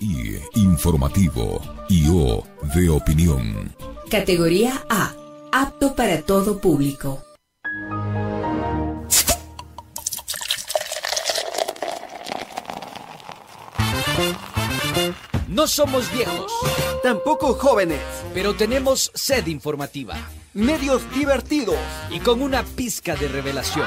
I, informativo y O de opinión. Categoría A, apto para todo público. No somos viejos, Tampoco jóvenes. pero tenemos sed informativa Medios divertidos. y con una pizca de revelación.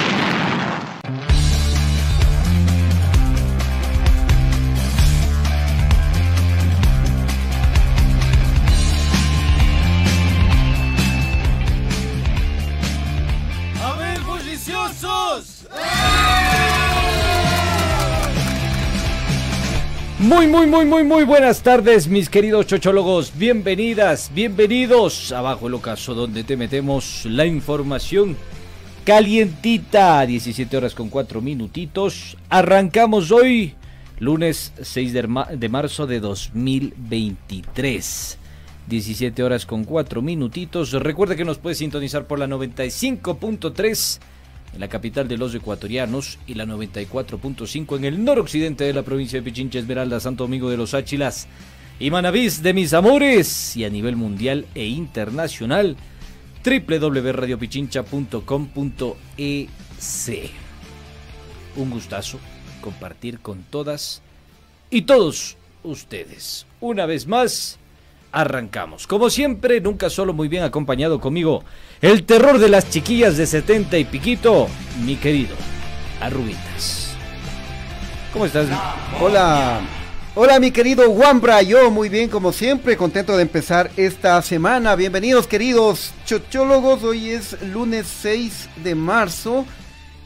Muy, muy, muy, muy, muy buenas tardes, mis queridos chochólogos. Bienvenidas, bienvenidos a Bajo el Ocaso, donde te metemos la información calientita. 17 horas con 4 minutitos. Arrancamos hoy, lunes 6 de, ma- de marzo de 2023. 17 horas con 4 minutitos. Recuerda que nos puedes sintonizar por la 95.3 en la capital de los ecuatorianos y la 94.5 en el noroccidente de la provincia de Pichincha, Esmeralda, Santo Domingo de los Áchilas y Manavís de mis amores y a nivel mundial e internacional www.radiopichincha.com.ec Un gustazo compartir con todas y todos ustedes. Una vez más, arrancamos. Como siempre, nunca solo muy bien acompañado conmigo, el terror de las chiquillas de 70 y piquito, mi querido Arruguitas. ¿Cómo estás? Hola, hola mi querido Wambra, yo muy bien como siempre, contento de empezar esta semana. Bienvenidos queridos chochólogos, hoy es lunes 6 de marzo.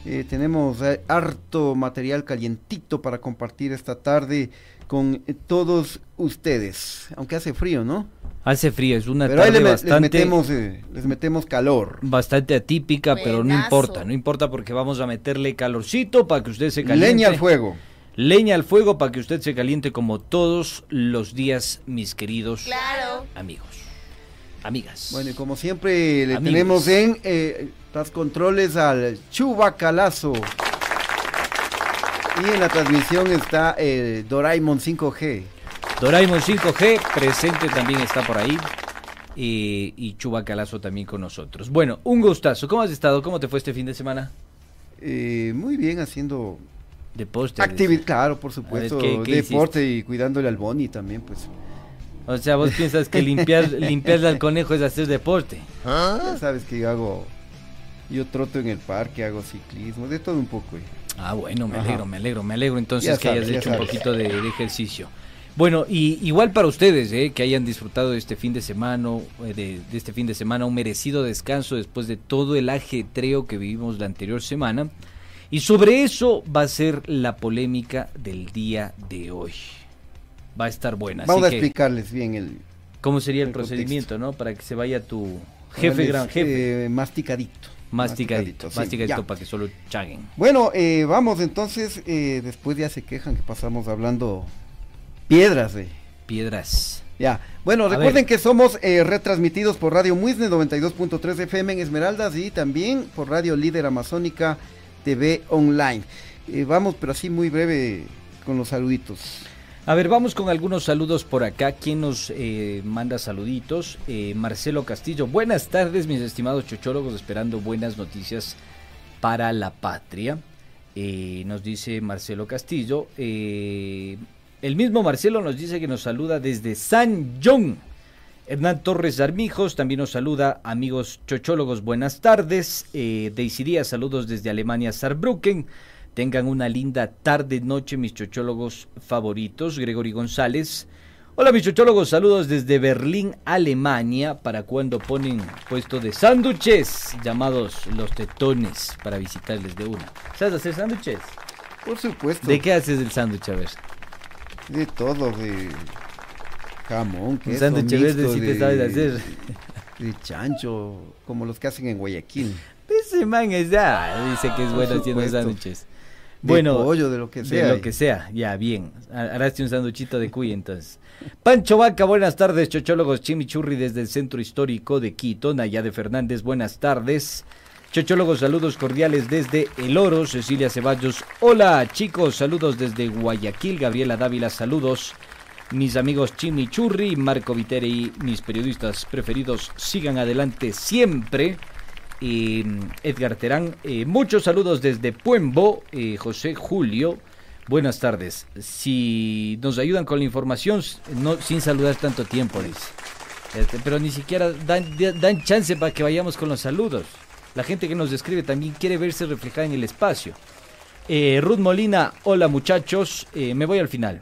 Eh, tenemos eh, harto material calientito para compartir esta tarde con todos ustedes, aunque hace frío, ¿no? Hace frío, es una Pero ahí tarde le me- les, bastante, metemos, eh, les metemos calor. bastante atípica, pero no importa, no importa porque vamos a meterle calorcito para que usted se caliente. Leña al fuego. Leña al fuego para que usted se caliente como todos los días, mis queridos Claro. amigos, amigas. Bueno, y como siempre le Amigos. tenemos en eh, los controles al Chubacalazo. Y en la transmisión está eh, Doraemon 5G. Doraemon 5G presente también está por ahí. eh, y Chubacalazo también con nosotros. Bueno, un gustazo. ¿Cómo has estado? ¿Cómo te fue este fin de semana? Eh, muy bien, haciendo De poste. actividad, claro, por supuesto, ¿qué- qué deporte y cuidándole al Boni también, pues. O sea, vos piensas que limpiar, limpiarle al conejo es hacer deporte. Ya sabes que yo hago, yo troto en el parque, hago ciclismo, de todo un poco. eh. Ah, bueno, me Ajá. alegro, me alegro, me alegro entonces Ya que hayas sabes, hecho un poquito de, de ejercicio. Bueno, y igual para ustedes, ¿eh? que hayan disfrutado de este fin de semana, eh, de, de este fin de semana, un merecido descanso después de todo el ajetreo que vivimos la anterior semana. Y sobre eso va a ser la polémica del día de hoy. Va a estar buena. así Vamos a que, explicarles bien el ¿Cómo sería el, el contexto. procedimiento, no? Para que se vaya tu jefe, gran jefe. eh, masticadito. masticadito, sí, masticadito para que solo chaguen. Bueno, eh, vamos entonces, eh, después ya se quejan que pasamos hablando piedras, eh. Piedras. Ya, bueno, recuerden que somos eh, retransmitidos por Radio Muisne 92.3 FM en Esmeraldas y también por Radio Líder Amazónica TV Online. Eh, vamos, pero así muy breve con los saluditos. A ver, vamos con algunos saludos por acá. ¿Quién nos eh, manda saluditos? Marcelo Castillo. Buenas tardes, mis estimados chochólogos, esperando buenas noticias para la patria. Nos dice Marcelo Castillo. El mismo Marcelo nos dice que nos saluda desde San John. Hernán Torres Armijos también nos saluda, amigos chochólogos, buenas tardes. Eh, Daisy Díaz, saludos desde Alemania, Saarbrücken. Tengan una linda tarde, noche, mis chochólogos favoritos. Gregory González. Hola, mis chochólogos, saludos desde Berlín, Alemania. Para cuando ponen puesto de sándwiches llamados los tetones para visitarles de una. ¿Sabes hacer sándwiches? Por supuesto. ¿De qué haces el sándwich? A ver. De todo, de jamón, Un queso, sándwich verde sí te de- sabes hacer. De chancho, como los que hacen en Guayaquil. Ese man es ya, dice que es bueno haciendo sándwiches. De Bueno, pollo, de lo que de sea. lo que sea, ya, bien. Ha- Haraste un sanduchito de cuy entonces. Pancho Vaca, buenas tardes, chochólogos Chimichurri desde el Centro Histórico de Quito. Nayade Fernández, buenas tardes. Chochólogos, saludos cordiales desde El Oro. Cecilia Ceballos, hola chicos, saludos desde Guayaquil. Gabriela Dávila, saludos. Mis amigos Chimichurri, Marco Viteri, mis periodistas preferidos, sigan adelante siempre. Eh, Edgar Terán, eh, muchos saludos desde Puembo, eh, José Julio. Buenas tardes. Si nos ayudan con la información, sin saludar tanto tiempo, dice. Este, pero ni siquiera dan, da- dan chance para que vayamos con los saludos. La gente que nos escribe también quiere verse reflejada en el espacio. Eh, Ruth Molina, hola muchachos, eh, me voy al final.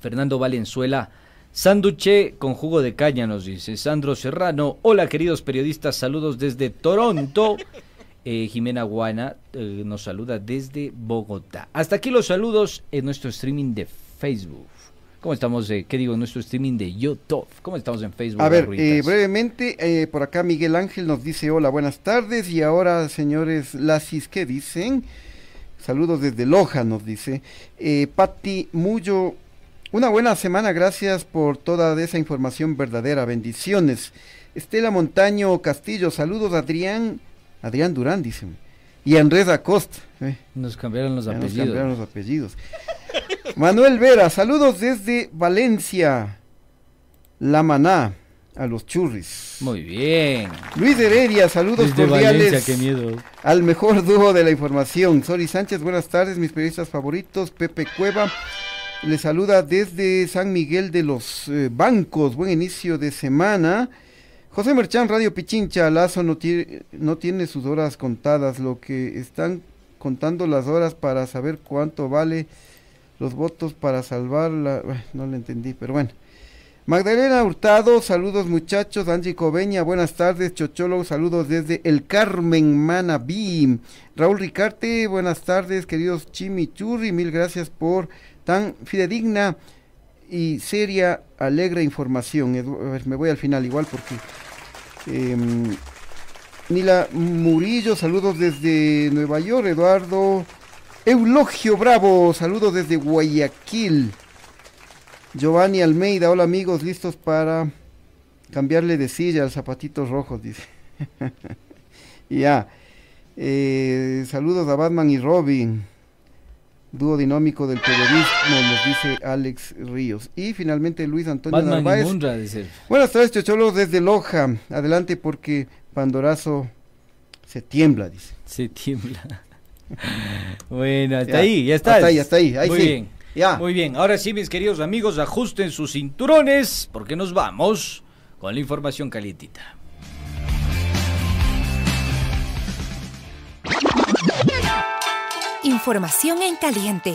Fernando Valenzuela, Sanduche con jugo de caña nos dice. Sandro Serrano, hola queridos periodistas, saludos desde Toronto. Eh, Jimena Guana nos saluda desde Bogotá. Hasta aquí los saludos en nuestro streaming de Facebook. ¿Cómo estamos? eh, ¿Qué digo? En nuestro streaming de YouTube. ¿Cómo estamos en Facebook? A ver, eh, brevemente, eh, por acá Miguel Ángel nos dice hola, buenas tardes. Y ahora, señores Lasis, ¿qué dicen? Saludos desde Loja, nos dice. Eh, Patti Mullo, una buena semana, gracias por toda esa información verdadera, bendiciones. Estela Montaño Castillo, saludos Adrián, Adrián Durán, dice. Y Andrés Acosta. Nos cambiaron los ya nos apellidos. cambiaron los apellidos. Manuel Vera, saludos desde Valencia, La Maná, a los churris. Muy bien. Luis Heredia, saludos Desde cordiales Valencia, qué miedo. al mejor dúo de la información. Sori Sánchez, buenas tardes, mis periodistas favoritos. Pepe Cueva les saluda desde San Miguel de los eh, Bancos. Buen inicio de semana. José Merchán, Radio Pichincha, Lazo no, no tiene sus horas contadas. Lo que están contando las horas para saber cuánto vale los votos para salvar la... bueno, No lo entendí, pero bueno. Magdalena Hurtado, saludos muchachos. Angie Coveña, buenas tardes. Chocholo, saludos desde El Carmen Manabí. Raúl Ricarte, buenas tardes, queridos Chimichurri. Mil gracias por tan fidedigna y seria, alegre información. A ver, me voy al final igual porque. em, Nila Murillo, saludos desde Nueva York. Eduardo Eulogio Bravo, saludos desde Guayaquil. Giovanni Almeida, hola amigos, listos para cambiarle de silla al zapatitos rojos, dice. ya. Eh, saludos a Batman y Robin. Dúo dinámico del periodismo, nos dice Alex Ríos. Y finalmente Luis Antonio Batman y Narváez. Munra, dice. Buenas tardes, chocholos, desde Loja. Adelante porque Pandorazo se tiembla, dice. Se tiembla. bueno, hasta Ya, ahí, ya está. hasta ahí, hasta ahí, ahí Muy sí. bien. Ya. Muy bien. Ahora sí, mis queridos amigos, ajusten sus cinturones porque nos vamos con la información calientita. Información en caliente.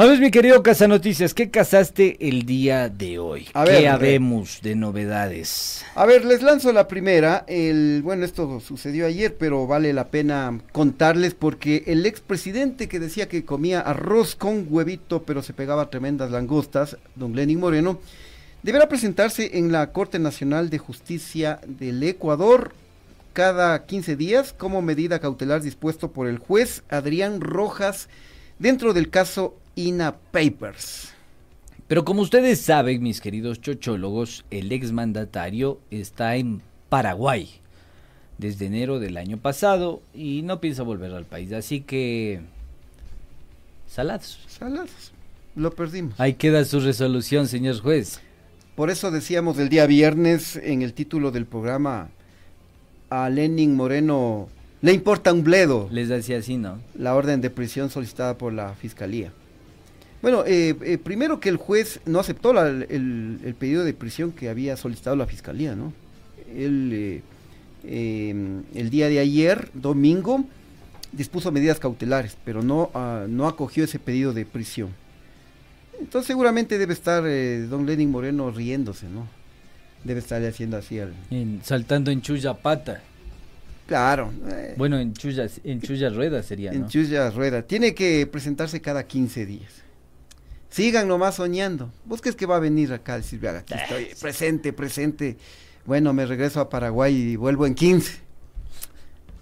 A ver, mi querido Casa Noticias, ¿qué casaste el día de hoy? A ¿Qué ver, habemos de novedades? A ver, les lanzo la primera. El, bueno, esto sucedió ayer, pero vale la pena contarles porque el expresidente que decía que comía arroz con huevito, pero se pegaba tremendas langostas, don Lenin Moreno, deberá presentarse en la Corte Nacional de Justicia del Ecuador cada 15 días como medida cautelar dispuesto por el juez Adrián Rojas dentro del caso INA Papers. Pero como ustedes saben, mis queridos chochólogos, el exmandatario está en Paraguay desde enero del año pasado y no piensa volver al país. Así que... Salados. Saladas. Lo perdimos. Ahí queda su resolución, señor juez. Por eso decíamos el día viernes en el título del programa a Lenin Moreno le importa un bledo Les decía así, ¿no? la orden de prisión solicitada por la fiscalía. Bueno, eh, eh, primero que el juez no aceptó la- el, el pedido de prisión que había solicitado la fiscalía, ¿no? Él, eh, eh, el día de ayer, domingo, dispuso medidas cautelares, pero no, ah, no acogió ese pedido de prisión. Entonces seguramente debe estar eh, don Lenin Moreno riéndose, ¿no? Debe estarle haciendo así al... En- saltando en chulla pata. Claro. eh, Bueno, en Chuyas, en Chuyas Rueda sería, en ¿no? Chuya Rueda. Tiene que presentarse cada 15 días. Sigan nomás soñando. ¿Vos crees que va a venir acá a decir, "Vea, aquí estoy, presente, presente? Bueno, me regreso a Paraguay y vuelvo en 15.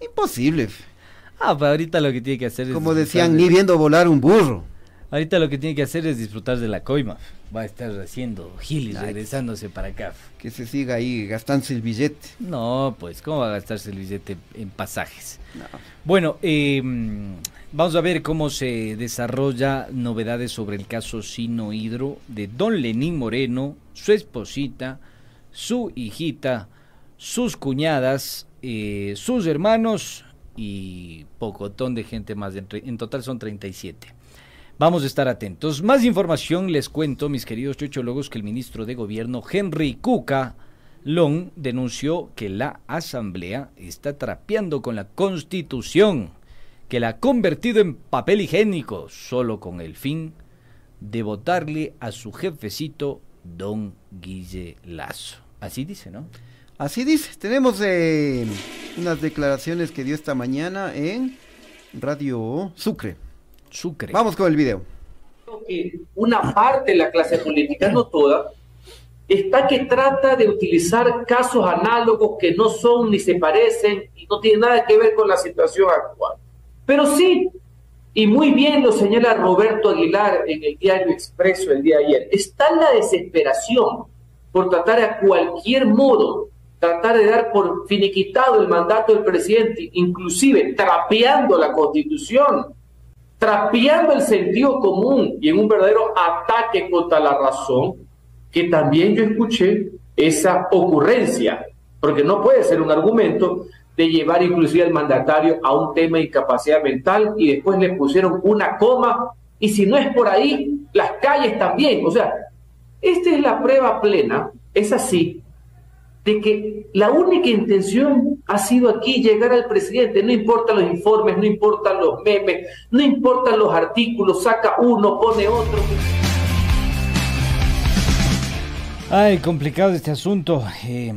Imposible. Ah, pero ahorita lo que tiene que hacer es... Como decían, de- ni viendo volar un burro. Ahorita lo que tiene que hacer es disfrutar de la coima. Va a estar haciendo gilis, Ay. regresándose para acá. Que se siga ahí gastándose el billete. No, pues, ¿cómo va a gastarse el billete en pasajes? No. Bueno, eh, vamos a ver cómo se desarrolla novedades sobre el caso Sino Hidro de Don Lenín Moreno, su esposita, su hijita, sus cuñadas, eh, sus hermanos y pocotón de gente más. En, total son 37. Vamos a estar atentos. Más información les cuento, mis queridos chochólogos, que el ministro de Gobierno, Henry Cuca Long, denunció que la Asamblea está trapeando con la Constitución, que la ha convertido en papel higiénico, solo con el fin de votarle a su jefecito, don Guille Lazo. Así dice, ¿no? Así dice. Tenemos eh, unas declaraciones que dio esta mañana en Radio Sucre. Sucre. Vamos con el video. que una parte de la clase política, no toda, está que trata de utilizar casos análogos que no son ni se parecen y no tienen nada que ver con la situación actual. Pero sí, y muy bien lo señala Roberto Aguilar en el diario Expreso el día de ayer, está la desesperación por tratar a cualquier modo, tratar de dar por finiquitado el mandato del presidente, inclusive trapeando la constitución, trapeando el sentido común y en un verdadero ataque contra la razón, que también yo escuché esa ocurrencia, porque no puede ser un argumento de llevar inclusive al mandatario a un tema de incapacidad mental y después le pusieron una coma y si no es por ahí, las calles también. O sea, esta es la prueba plena, es así, de que la única intención ha sido aquí llegar al presidente, no importan los informes, no importan los memes, no importan los artículos, saca uno, pone otro. Ay, complicado este asunto. Eh,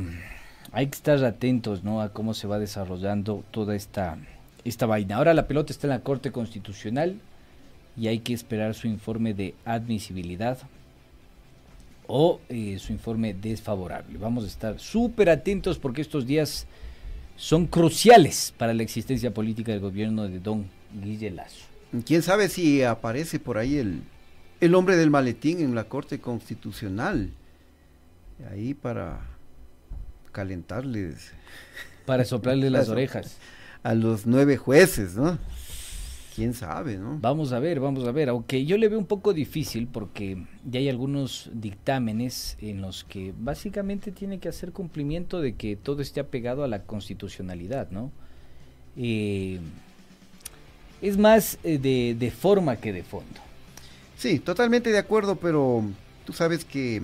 hay que estar atentos, ¿no? A cómo se va desarrollando toda esta, esta vaina. Ahora la pelota está en la Corte Constitucional y hay que esperar su informe de admisibilidad o eh, su informe desfavorable. Vamos a estar súper atentos porque estos días son cruciales para la existencia política del gobierno de don Guille Lazo. ¿Quién sabe si aparece por ahí el, el hombre del maletín en la Corte Constitucional? Ahí para calentarles Para soplarle las orejas. a los nueve jueces, ¿no? ¿Quién sabe, no? Vamos a ver, vamos a ver. Aunque yo le veo un poco difícil porque ya hay algunos dictámenes en los que básicamente tiene que hacer cumplimiento de que todo esté apegado a la constitucionalidad, ¿no? Eh, es más eh, de, de forma que de fondo. Sí, totalmente de acuerdo, pero tú sabes que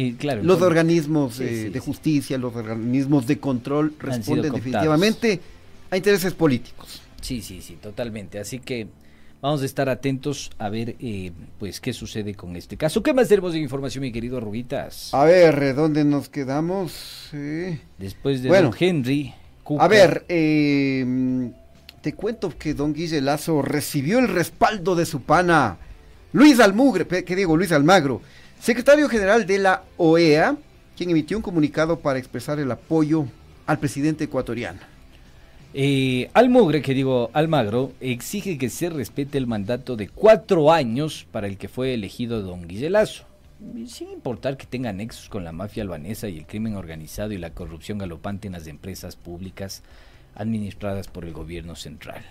Eh, claro, los organismos Sí, eh, sí, de sí. justicia, los organismos de control responden definitivamente a intereses políticos. Sí, sí, sí, totalmente. Así que vamos a estar atentos a ver, eh, pues, qué sucede con este caso. ¿Qué más tenemos de información, mi querido Rubitas? A ver, ¿dónde nos quedamos? Eh, Después de bueno. don Henry. Cuca- A ver, eh, mm, te cuento que don Guille Lazo recibió el respaldo de su pana Luis Almugre, que digo, Luis Almagro, secretario general de la OEA, quien emitió un comunicado para expresar el apoyo al presidente ecuatoriano. Eh, Almogre, que digo Almagro, exige que se respete el mandato de cuatro años para el que fue elegido don Guille Lazo, sin importar que tenga nexos con la mafia albanesa y el crimen organizado y la corrupción galopante en las empresas públicas administradas por el gobierno central.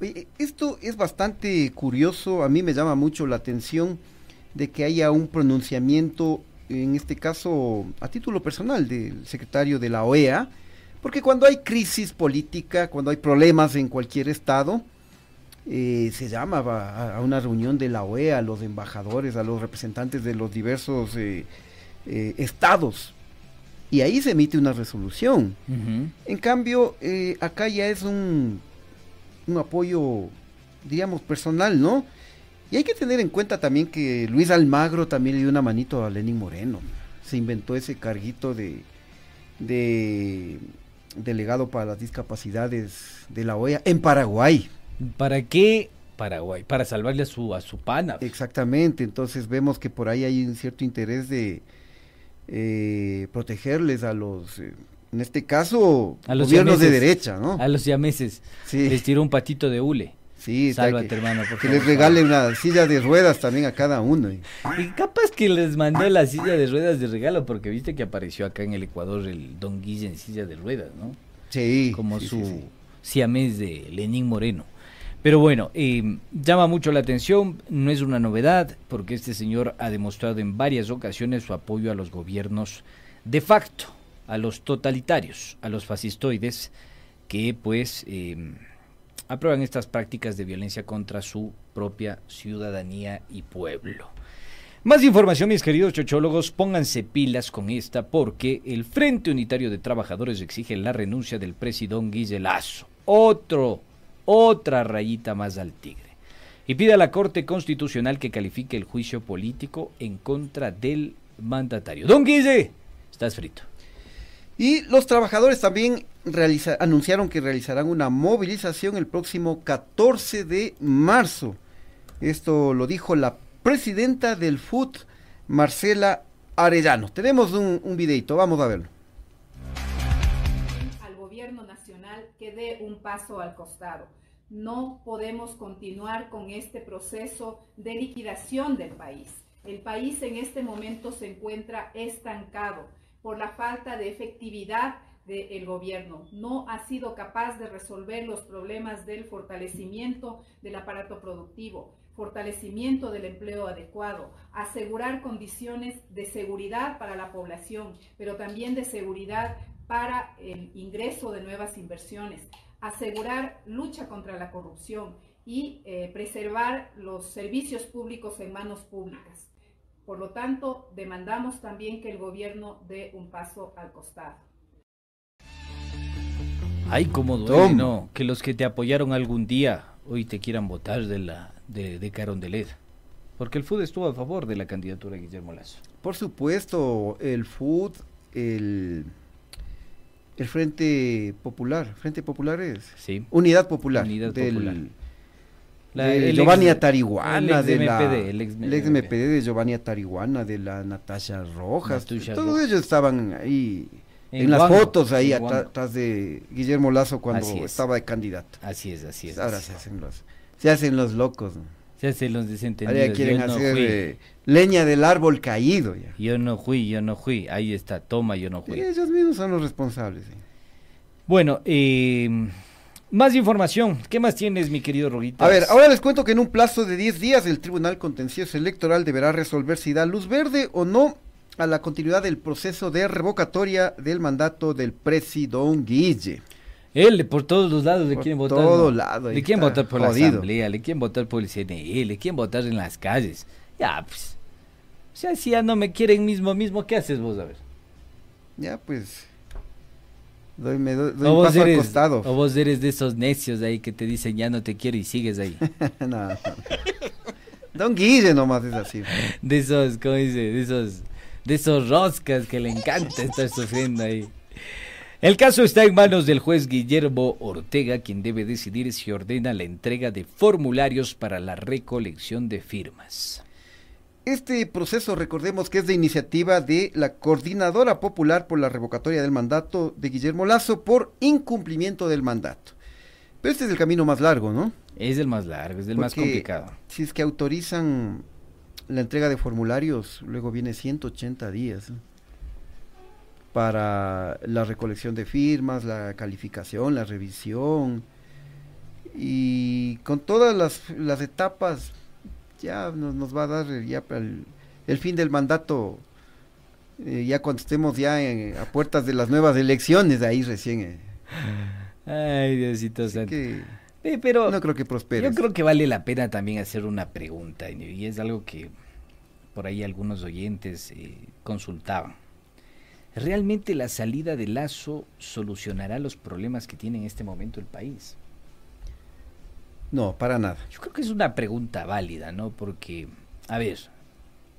Oye, esto es bastante curioso, a mí me llama mucho la atención de que haya un pronunciamiento, en este caso a título personal, del secretario de la OEA, porque cuando hay crisis política, cuando hay problemas en cualquier estado, eh, se llama a, a una reunión de la OEA, a los embajadores, a los representantes de los diversos eh, eh, estados, y ahí se emite una resolución. En cambio, acá ya es un, un apoyo, diríamos, personal, ¿no? Y hay que tener en cuenta también que Luis Almagro también le dio una manito a Lenín Moreno. Se inventó ese carguito de, de delegado para las discapacidades de la OEA en Paraguay. ¿Para qué Paraguay? Para salvarle a su, a su pana. Exactamente, entonces vemos que por ahí hay un cierto interés de eh, protegerles a los, eh, en este caso, A los gobiernos de derecha, ¿no? A los siameses. Sí. Les tiró un patito de hule. Sí, Sálvate, que- hermano, por Que favor. les regalen una silla de ruedas también a cada uno. y- Y capaz que les mandó la silla de ruedas de regalo, porque viste que apareció acá en el Ecuador el Don Guille en silla de ruedas, ¿no? Sí. Como sí, su sí. siamés de Lenín Moreno. Pero bueno, eh, llama mucho la atención, no es una novedad, porque este señor ha demostrado en varias ocasiones su apoyo a los gobiernos de facto, a los totalitarios, a los fascistoides, que pues eh, aprueban estas prácticas de violencia contra su propia ciudadanía y pueblo. Más información, mis queridos chochólogos, pónganse pilas con esta porque el Frente Unitario de Trabajadores exige la renuncia del presidón Guille Lazo. Otro, otra rayita más al tigre. Y pide a la Corte Constitucional que califique el juicio político en contra del mandatario. Don Guille, estás frito. Y los trabajadores también realiza- anunciaron que realizarán una movilización el próximo 14 de marzo. Esto lo dijo la presidenta del FUT, Marcela Arellano. Tenemos un, un videito, vamos a verlo. al gobierno nacional que dé un paso al costado. No podemos continuar con este proceso de liquidación del país. El país en este momento se encuentra estancado por la falta de efectividad del gobierno. No ha sido capaz de resolver los problemas del fortalecimiento del aparato productivo, fortalecimiento del empleo adecuado, asegurar condiciones de seguridad para la población, pero también de seguridad para el ingreso de nuevas inversiones, asegurar lucha contra la corrupción y eh, preservar los servicios públicos en manos públicas. Por lo tanto, demandamos también que el gobierno dé un paso al costado. Ay, cómo duele. Que los que te apoyaron algún día hoy te quieran votar de la de, de Carondelet. Porque el FUD estuvo a favor de la candidatura de Guillermo Lazo. Por supuesto, el FUD, el, el Frente Popular, Frente Popular es Sí. Unidad Popular, Unidad del, Popular. La- de el Giovanni ex- Atarihuana, de la, MPD, el ex el ex MPD de Giovanni Atarihuana, de la Natasha Rojas, Natusha todos Rojas. ellos estaban ahí en, En las fotos ahí atrás de Guillermo Lazo cuando es. estaba de candidato. Así es, así es. Ahora así se hacen los, se hacen los locos. ¿no? Se hacen los desentendidos. Ahora quieren yo no hacer fui. eh, leña del árbol caído ya. Yo no fui, yo no fui. Ahí está, toma, yo no fui. Ellos mismos son los responsables. Bueno, eh, más información. ¿Qué más tienes, mi querido Roguitas? A ver, ahora les cuento que en un plazo de 10 días el Tribunal Contencioso Electoral deberá resolver si da luz verde o no a la continuidad del proceso de revocatoria del mandato del presidón Guille. Él, por todos los lados le Por quieren votar. todo ¿no? lado, ahí Le quieren está votar por la jodido. asamblea, le quieren votar por el CNE, le quieren votar en las calles. Ya, pues. O sea, si ya no me quieren mismo, mismo, ¿qué haces vos? A ver. Ya, pues. Doy, me doy, doy O un vos, paso al eres, costado. o vos eres de esos necios ahí que te dicen ya no te quiero y sigues ahí. No, no. Don Guille nomás es así. De esos, ¿cómo dice? De esos, de esos roscas que le encanta estar sufriendo ahí. El caso está en manos del juez Guillermo Ortega, quien debe decidir si ordena la entrega de formularios para la recolección de firmas. Este proceso, recordemos que es de iniciativa de la Coordinadora Popular por la Revocatoria del Mandato de Guillermo Lazo por incumplimiento del mandato. Pero este es el camino más largo, ¿no? Es el más largo, es el más complicado. Si es que autorizan la entrega de formularios, luego viene 180 días para la recolección de firmas, la calificación, la revisión. Y con todas las, las etapas ya nos, nos va a dar eh, ya el, el fin del mandato, eh, ya cuando estemos ya en- a puertas de las nuevas elecciones, ahí recién. eh. Ay, Diosito Así santo. que Eh, pero no creo que prospere. yo creo que vale la pena también hacer una pregunta y es algo que por ahí algunos oyentes eh, consultaban. ¿Realmente la salida de Lazo solucionará los problemas que tiene en este momento el país? No, para nada. Yo creo que es una pregunta válida, ¿no? Porque, a ver,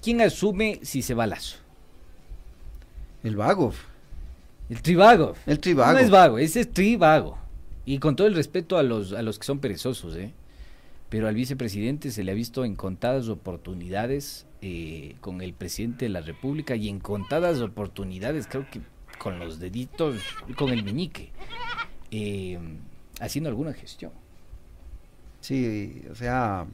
¿quién asume si se va Lazo? El vago. El trivago. El trivago. No es vago, ese es trivago. Y con todo el respeto a los, a los que son perezosos, ¿eh? Pero al vicepresidente se le ha visto en contadas oportunidades eh, con el presidente de la República y en contadas oportunidades, creo que con los deditos, con el meñique, eh, haciendo alguna gestión. Sí, o sea,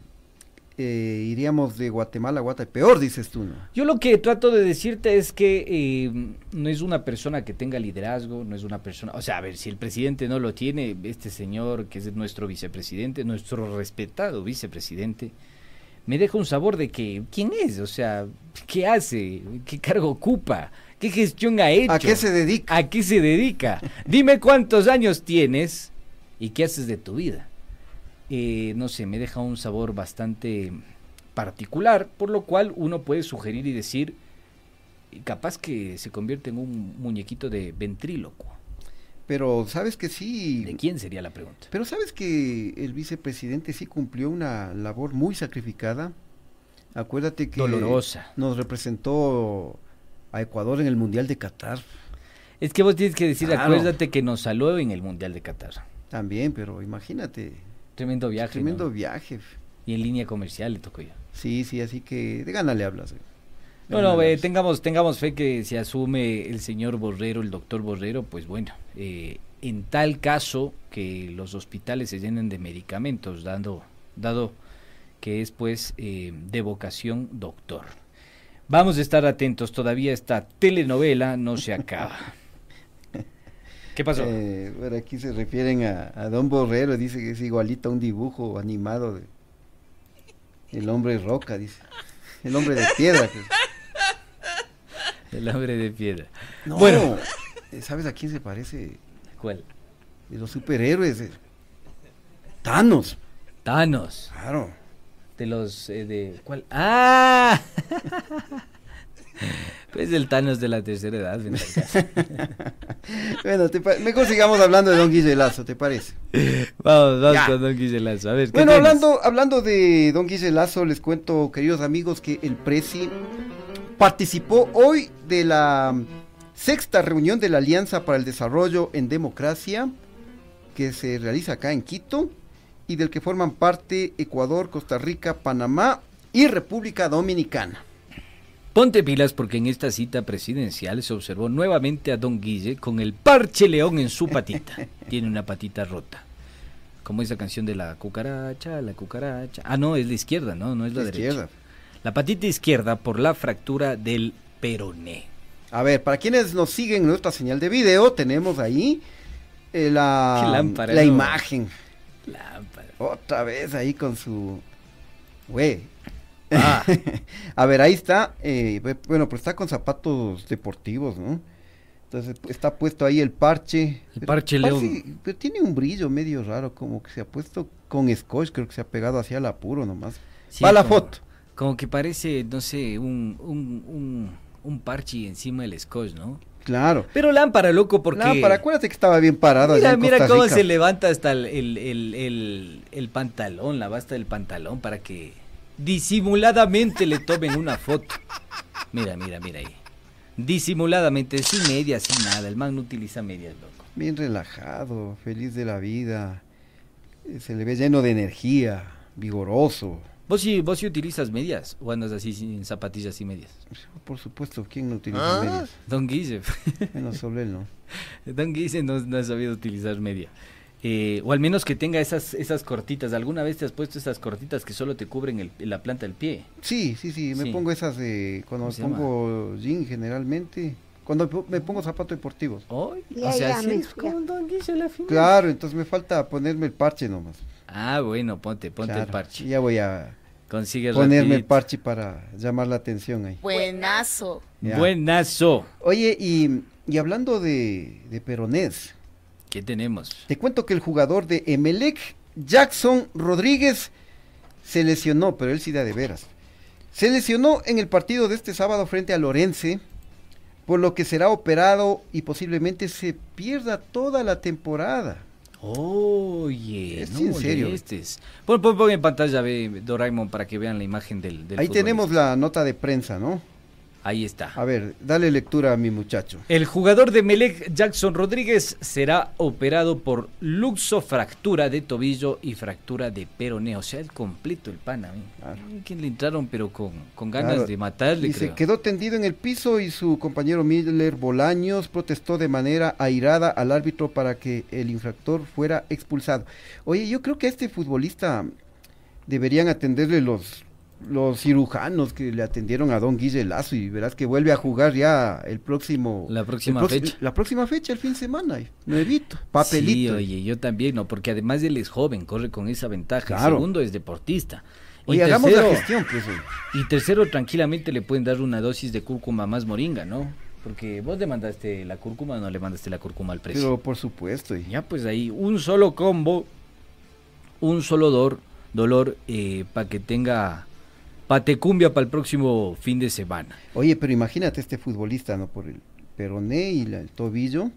eh, iríamos de Guatemala a Guatemala. Peor, dices tú, ¿no? Yo lo que trato de decirte es que eh, no es una persona que tenga liderazgo, no es una persona, o sea, a ver, si el presidente no lo tiene, este señor que es nuestro vicepresidente, nuestro respetado vicepresidente, me deja un sabor de que, ¿quién es? O sea, ¿qué hace? ¿Qué cargo ocupa? ¿Qué gestión ha hecho? ¿A qué se dedica? ¿A qué se dedica? Dime cuántos años tienes y qué haces de tu vida. Eh, no sé, me deja un sabor bastante particular, por lo cual uno puede sugerir y decir, capaz que se convierte en un muñequito de ventrílocuo. Pero sabes que sí. ¿De quién sería la pregunta? Pero sabes que el vicepresidente sí cumplió una labor muy sacrificada. Acuérdate que Dolorosa. nos representó a Ecuador en el Mundial de Qatar. Es que vos tienes que decir, Claro. acuérdate que nos saló en el Mundial de Qatar. También, pero imagínate. Tremendo viaje. Tremendo ¿no? viaje. Y en línea comercial le tocó ya. Sí, sí, así que de gana le hablas. De No, no, gana le eh, hablas. tengamos, tengamos fe que se asume el señor Borrero, el doctor Borrero, pues bueno, eh, en tal caso que los hospitales se llenen de medicamentos, dando, dado que es pues eh, de vocación doctor. Vamos a estar atentos, todavía esta telenovela no se acaba. ¿Qué pasó? Eh, bueno, aquí se refieren a, a Don Borrero, dice que es igualito a un dibujo animado de El hombre roca, dice. El hombre de piedra. que- El hombre de piedra. No, Bueno, eh, ¿sabes a quién se parece? ¿cuál? De los superhéroes. eh. Thanos. Thanos. Claro. De los eh, de ¿cuál? ¡Ah! pues el Thanos de la tercera edad. Bueno, te mejor sigamos hablando de Don Guille Lazo, ¿te parece? vamos, vamos Ya. con Don Guiselazo. A ver, ¿qué Bueno, tienes? hablando, hablando de Don Guille Lazo, les cuento, queridos amigos, que el Presi participó hoy de la sexta reunión de la Alianza para el Desarrollo en Democracia, que se realiza acá en Quito, y del que forman parte Ecuador, Costa Rica, Panamá y República Dominicana. Ponte pilas porque en esta cita presidencial se observó nuevamente a Don Guille con el parche león en su patita. Tiene una patita rota. Como esa canción de la cucaracha, la cucaracha. Ah, no, es la izquierda, no, no es la, La derecha. izquierda. La patita izquierda por la fractura del peroné. A ver, para quienes nos siguen en nuestra señal de video, tenemos ahí eh, la, Qué lámpara, la ¿no? imagen. Lámpara. Otra vez ahí con su... Güey. Ah. a ver, ahí está. eh, bu- bueno, pues está con zapatos deportivos, ¿no? Entonces está puesto ahí el parche. El Pero parche parece- león. Pero tiene un brillo medio raro, como que se ha puesto con scotch, creo que se ha pegado hacia el apuro nomás. Sí, Va la como- foto. Como que parece, no sé, un, un, un, un parche encima del scotch, ¿no? Claro. Pero lámpara, loco, porque... Lámpara, acuérdate que estaba bien parado allá Mira, en mira Costa cómo Rica. se levanta hasta el, el, el, el- el pantalón, la basta del pantalón para que disimuladamente le tomen una foto. Mira, mira, mira ahí. Disimuladamente, sin medias, sin nada. El man no utiliza medias, loco. Bien relajado, feliz de la vida. Se le ve lleno de energía, vigoroso. ¿Vos sí, ¿Vos sí utilizas medias o andas así sin zapatillas y medias? Por supuesto, ¿quién no utiliza medias? Don Guille. Menos solo él, ¿no? Don Guille no, no ha sabido utilizar media. Eh, o al menos que tenga esas, esas cortitas. ¿Alguna vez te has puesto esas cortitas que solo te cubren el- la planta del pie? Sí, sí, sí, me Sí. pongo esas de cuando ¿Cómo me se llama? pongo jean generalmente, cuando me pongo zapatos deportivos. Hoy, Ya, o sea, ya, sí me es fui. como Don Guille la final. Claro, entonces me falta ponerme el parche nomás. Ah, bueno, ponte, ponte el parche. Ya voy a Consigue ponerme el parche para llamar la atención ahí. Buenazo. Ya. Buenazo. Oye, y, y hablando de, de peronés, ¿Qué tenemos? te cuento que el jugador de Emelec, Jackson Rodríguez, se lesionó, pero él sí da de veras. Se lesionó en el partido de este sábado frente a Lorense, por lo que será operado y posiblemente se pierda toda la temporada. Oye, Es no en serio. Pon, pon, pon en pantalla, ve, Doraemon, para que vean la imagen del, del Ahí tenemos la nota de prensa, ¿no? Ahí está. A ver, dale lectura a mi muchacho. El jugador de Melec, Jackson Rodríguez, será operado por luxofractura de tobillo y fractura de peroné. O sea, el completo el pana. Claro. ¿Quién le entraron, pero con, con ganas Claro. de matarle, Y creo. se quedó tendido en el piso y su compañero Miller Bolaños protestó de manera airada al árbitro para que el infractor fuera expulsado. Oye, yo creo que a este futbolista deberían atenderle los los cirujanos que le atendieron a Don Guille Lazo y verás que vuelve a jugar ya el próximo La próxima fecha. La próxima fecha, el fin de semana, nuevito, papelito. Sí, oye, yo también, ¿no? Porque además él es joven, corre con esa ventaja. El segundo es deportista. Y hagamos la gestión, pues. Y tercero, tranquilamente le pueden dar una dosis de cúrcuma más moringa, ¿no? Porque vos le mandaste la cúrcuma o no le mandaste la cúrcuma al precio. Pero por supuesto. y- Ya, pues ahí, un solo combo, un solo dolor, dolor para que tenga patecumbia para el próximo fin de semana. Oye, pero imagínate este futbolista, ¿no? Por el peroné y la- el tobillo.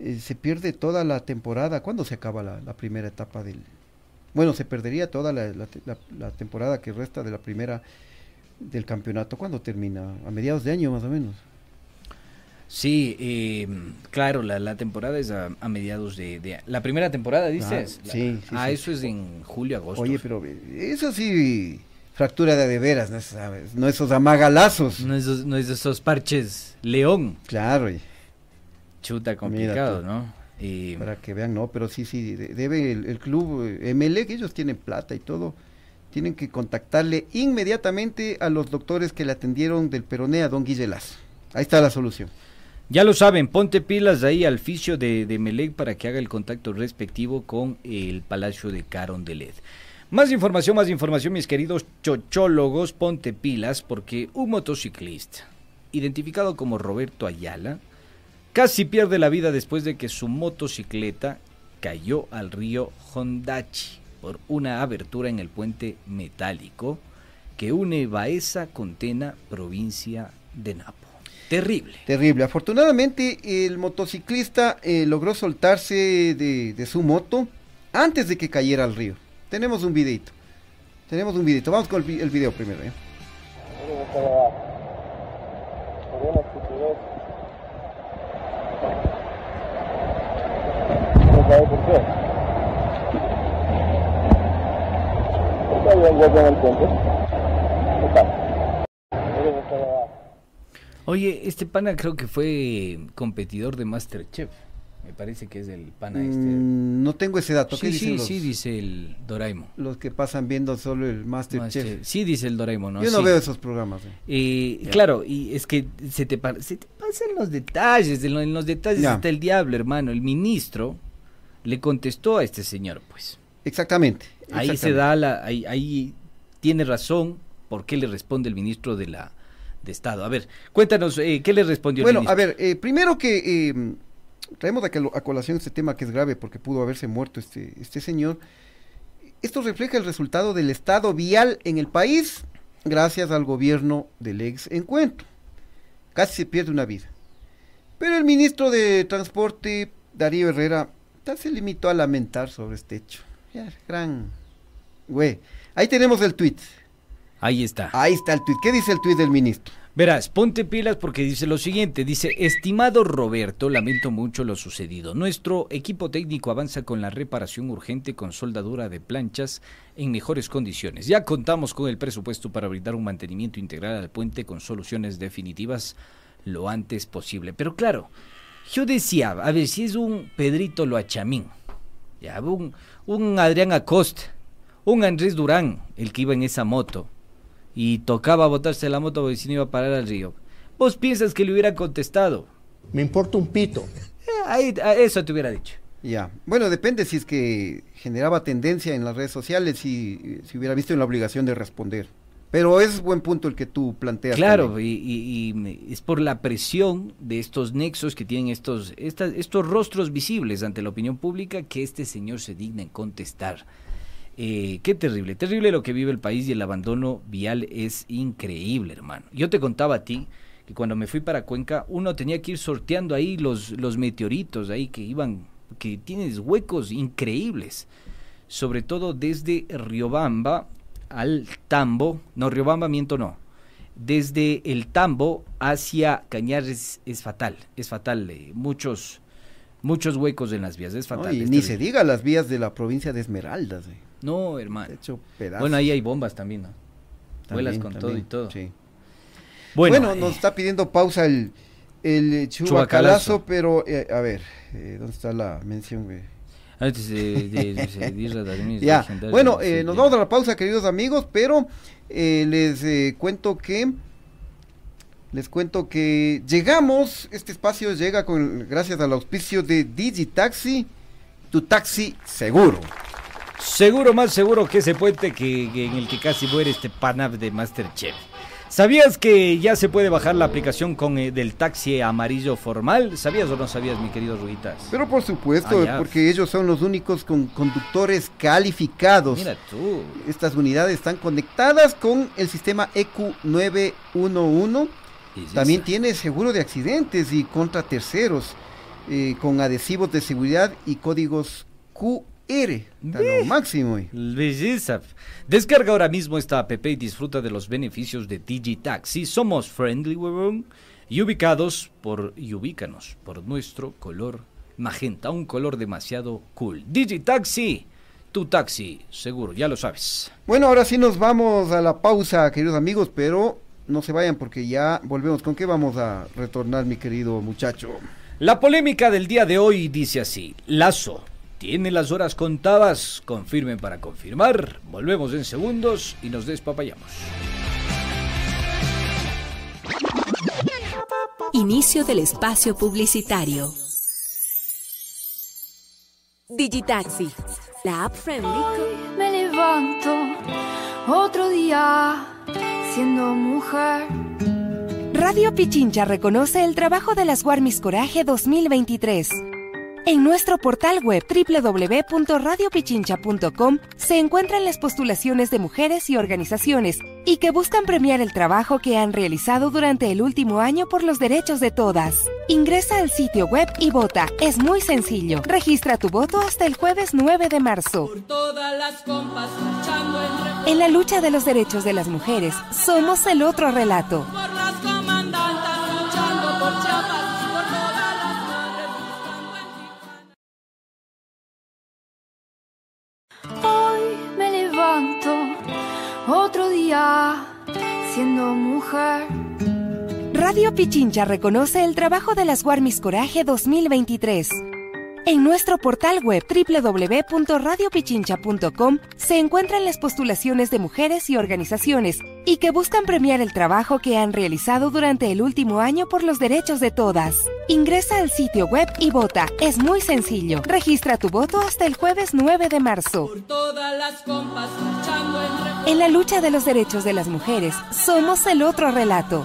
eh, se pierde toda la temporada. ¿Cuándo se acaba la, la primera etapa del...? Bueno, se perdería toda la, la te- la- la temporada que resta de la primera del campeonato. ¿Cuándo termina? A mediados de año más o menos. Sí, eh, claro, la, la temporada es a, a mediados de, de- La primera temporada, dices. Ah, sí, sí, Ah, sí. eso es en julio, agosto. Oye, pero eh, eso sí, fractura de de veras, ¿no? ¿Sabes? No esos amagalazos. No es, esos- no es esos parches león. Claro, oye, Chuta, complicado. ¿no? Y- para que vean, no, pero sí, sí, de- debe el, el club eh, Emelec, ellos tienen plata y todo, tienen que contactarle inmediatamente a los doctores que le atendieron del peroné a don Guillelas. Ahí está la solución. Ya lo saben, ponte pilas ahí al fisio de, de Melec para que haga el contacto respectivo con el Palacio de Carondelet. Más información, más información, mis queridos chochólogos, ponte pilas porque un motociclista, identificado como Roberto Ayala, casi pierde la vida después de que su motocicleta cayó al río Hondachi por una abertura en el puente metálico que une Baeza con Tena, provincia de Napo. Terrible. Terrible. Afortunadamente el motociclista eh, logró soltarse de, de su moto antes de que cayera al río. Tenemos un videito. Tenemos un videito. Vamos con el, vi- el video primero. ¿eh? Oye, este pana creo que fue competidor de Masterchef. Me parece que es el pana este. Mm, no tengo ese dato. ¿Qué Sí, sí, los, sí, dice el Doraemon. los que pasan viendo solo el Masterchef? Master- Sí, dice el Doraemon, ¿no? Yo no Sí. veo esos programas. eh. Eh. Claro, y es que se te, se te pasan los detalles, en, lo- en los detalles está el diablo, hermano. El ministro le contestó a este señor, pues. Exactamente. Ahí se da la, ahí, ahí tiene razón por qué le responde el ministro de la de Estado. A ver, cuéntanos, eh, ¿qué le respondió Bueno, el a ministro? ver, eh, primero que traemos a, a colación este tema que es grave porque pudo haberse muerto este, este señor. Esto refleja el resultado del estado vial en el país gracias al gobierno del ex encuentro. Casi se pierde una vida. Pero el ministro de Transporte, Darío Herrera, se limitó a lamentar sobre este hecho. Ya, gran... Güey, ahí tenemos el tuit. Ahí está. Ahí está el tuit. ¿Qué dice el tuit del ministro? Verás, ponte pilas porque dice lo siguiente, dice, estimado Roberto, lamento mucho lo sucedido. Nuestro equipo técnico avanza con la reparación urgente con soldadura de planchas en mejores condiciones. Ya contamos con el presupuesto para brindar un mantenimiento integral al puente con soluciones definitivas lo antes posible. Pero claro, yo decía, a ver si es un Pedrito Loachamín, ya, un, un Adrián Acosta, un Andrés Durán, el que iba en esa moto y tocaba botarse la moto porque si no iba a parar al río. ¿Vos piensas que le hubiera contestado? Me importa un pito. Eh, ahí, a eso te hubiera dicho. Ya, bueno, depende si es que generaba tendencia en las redes sociales y si hubiera visto en la obligación de responder. Pero es buen punto el que tú planteas. Claro, y, y- y me- es por la presión de estos nexos que tienen estos, estos rostros visibles ante la opinión pública que este señor se digna en contestar. Eh, qué terrible, terrible lo que vive el país y el abandono vial es increíble, hermano. Yo te contaba a ti que cuando me fui para Cuenca uno tenía que ir sorteando ahí los, los meteoritos ahí que iban, que tienes huecos increíbles, sobre todo desde Riobamba al Tambo, no, Riobamba miento no, desde el Tambo hacia Cañares es fatal, es fatal. eh, muchos, muchos huecos en las vías, es No, fatal. y es ni terrible. se diga las vías de la provincia de Esmeraldas. eh. No, hermano. Hecho pedazos. Bueno, ahí hay bombas también, ¿no? También, Vuelas con todo y todo. sí. Bueno, Bueno, nos está pidiendo pausa el, el chubacalazo, Chubacalazo. pero eh, a ver, eh, ¿dónde está la mención? güey? Antes de, de- de- Ya, bueno, eh, nos vamos a la pausa, queridos amigos, pero eh, les eh, cuento que les cuento que llegamos, este espacio llega con gracias al auspicio de Digitaxi, tu taxi seguro. Seguro, más seguro que ese puente que, que en el que casi muere este panab de Masterchef. ¿Sabías que ya se puede bajar la aplicación con eh, del taxi amarillo formal? ¿Sabías o no sabías, mi querido Ruitas? Pero por supuesto, Ah, porque ellos son los únicos con conductores calificados. Mira tú. Estas unidades están conectadas con el sistema E EQ911. También tiene seguro de accidentes y contra terceros, eh, con adhesivos de seguridad y códigos QR. Está lo máximo. eh. Belleza. Descarga ahora mismo esta app y disfruta de los beneficios de Digitaxi. Somos friendly, huevón, y ubicados por y ubícanos por nuestro color magenta, un color demasiado cool. Digitaxi, tu taxi, seguro, ya lo sabes. Bueno, ahora sí nos vamos a la pausa, queridos amigos, pero no se vayan porque ya volvemos. ¿Con qué vamos a retornar, mi querido muchacho? La polémica del día de hoy dice así: Lazo tiene las horas contadas. Confirmen para confirmar. Volvemos en segundos y nos despapayamos. Inicio del espacio publicitario. Digitaxi, la app friendly. Me levanto otro día siendo mujer. Radio Pichincha reconoce el trabajo de las Guarmis Coraje 2023. En nuestro portal web www.radiopichincha.com se encuentran las postulaciones de mujeres y organizaciones y que buscan premiar el trabajo que han realizado durante el último año por los derechos de todas. Ingresa al sitio web y vota. Es muy sencillo. Registra tu voto hasta el jueves 9 de marzo. Todas las compas luchando entre En la lucha de los derechos de las mujeres, somos el otro relato. Otro día siendo mujer. Radio Pichincha reconoce el trabajo de las Guarmis Coraje 2023. En nuestro portal web www.radiopichincha.com se encuentran las postulaciones de mujeres y organizaciones y que buscan premiar el trabajo que han realizado durante el último año por los derechos de todas. Ingresa al sitio web y vota. Es muy sencillo. Registra tu voto hasta el jueves 9 de marzo. Todas las compas luchando entre En la lucha de los derechos de las mujeres, somos el otro relato.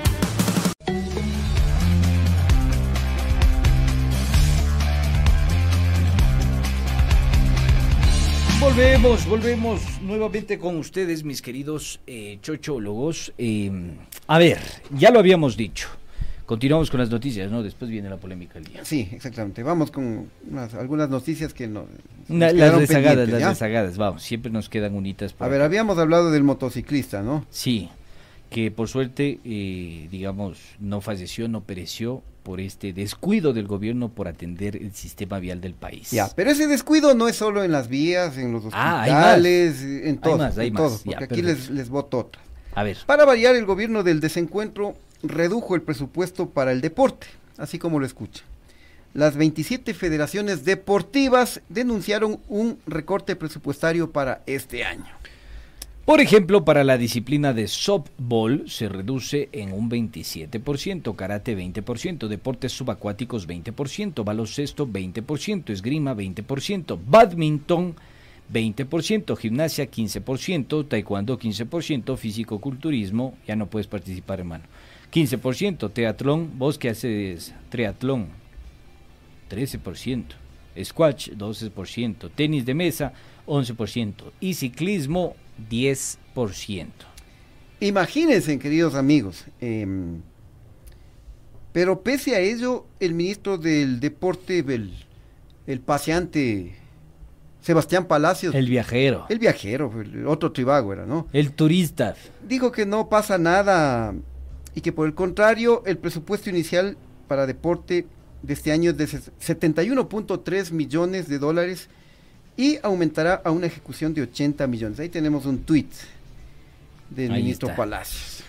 Volvemos, volvemos nuevamente con ustedes, mis queridos eh, chochólogos. Eh, a ver, ya lo habíamos dicho. Continuamos con las noticias, ¿no? Después viene la polémica del día. Sí, exactamente. Vamos con unas- algunas noticias que no. Na- nos las rezagadas, las rezagadas, vamos, siempre nos quedan unitas. por A ver, habíamos hablado del motociclista, ¿no? Sí, que por suerte, eh, digamos, no falleció, no pereció por este descuido del gobierno por atender el sistema vial del país. Ya, pero ese descuido no es solo en las vías, en los Ah, hospitales, más. en todo, Hay más, hay en más. todo, Ya, porque aquí les, les voto otra. A ver, Para variar, el gobierno del desencuentro redujo el presupuesto para el deporte, así como lo escucha. Las 27 federaciones deportivas denunciaron un recorte presupuestario para este año. Por ejemplo, para la disciplina de softball se reduce en un 27%, karate 20%, deportes subacuáticos 20%, baloncesto 20%, esgrima 20%, badminton 20%, gimnasia 15%, taekwondo 15%, físico-culturismo, ya no puedes participar hermano, 15%, teatlón, vos que haces triatlón, 13%, squash 12%, tenis de mesa 11% y ciclismo 10%. Imagínense, queridos amigos, em, pero pese a ello, el ministro del deporte, el, el paseante Sebastián Palacios, El viajero, el viajero, el otro tribago era, ¿no? el turista. Dijo que no pasa nada y que por el contrario, el presupuesto inicial para deporte de este año es de ses- 71.3 millones de dólares y aumentará a una ejecución de 80 millones. Ahí tenemos un tuit del Ahí ministro está. Palacios.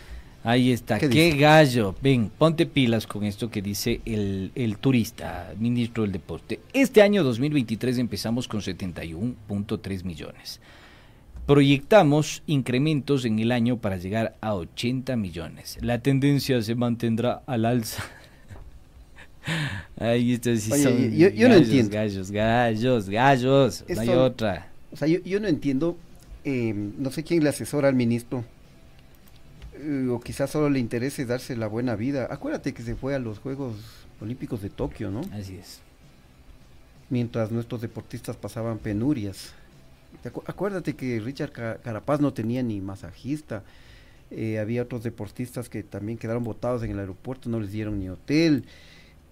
Ahí está, ¿Qué gallo. Ven, ponte pilas con esto que dice el, el turista, ministro del deporte. Este año 2023 empezamos con 71.3 millones. Proyectamos incrementos en el año para llegar a 80 millones. La tendencia se mantendrá al alza. Ahí está, sí Oye, son yo- yo no gallos, entiendo. Gallos, gallos, gallos. No hay otra. O sea, yo, yo no entiendo, eh, no sé quién le asesora al ministro, eh, o quizás solo le interese darse la buena vida. Acuérdate que se fue a los Juegos Olímpicos de Tokio, ¿no? Así es. Mientras nuestros deportistas pasaban penurias. Te acu- Acuérdate que Richard Ca- Carapaz no tenía ni masajista. eh, había otros deportistas que también quedaron botados en el aeropuerto, no les dieron ni hotel.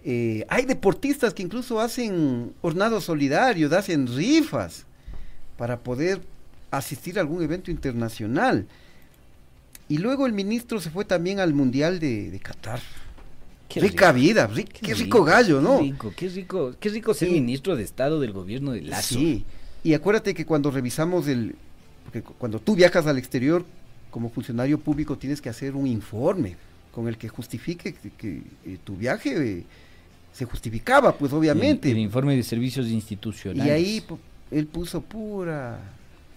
Eh, hay deportistas que incluso hacen hornados solidarios, hacen rifas para poder asistir a algún evento internacional. Y luego el ministro se fue también al Mundial de, de Qatar. Qué Rica rico. vida, qué, rico gallo, ¿no? Qué rico, qué rico, qué rico ser Sí. ministro de Estado del gobierno de Lazo. Sí, y acuérdate que cuando revisamos el, porque cu- cuando tú viajas al exterior como funcionario público tienes que hacer un informe con el que justifique que, que, eh, tu viaje eh, se justificaba, pues obviamente. El, el informe de servicios institucionales. y ahí él puso pura,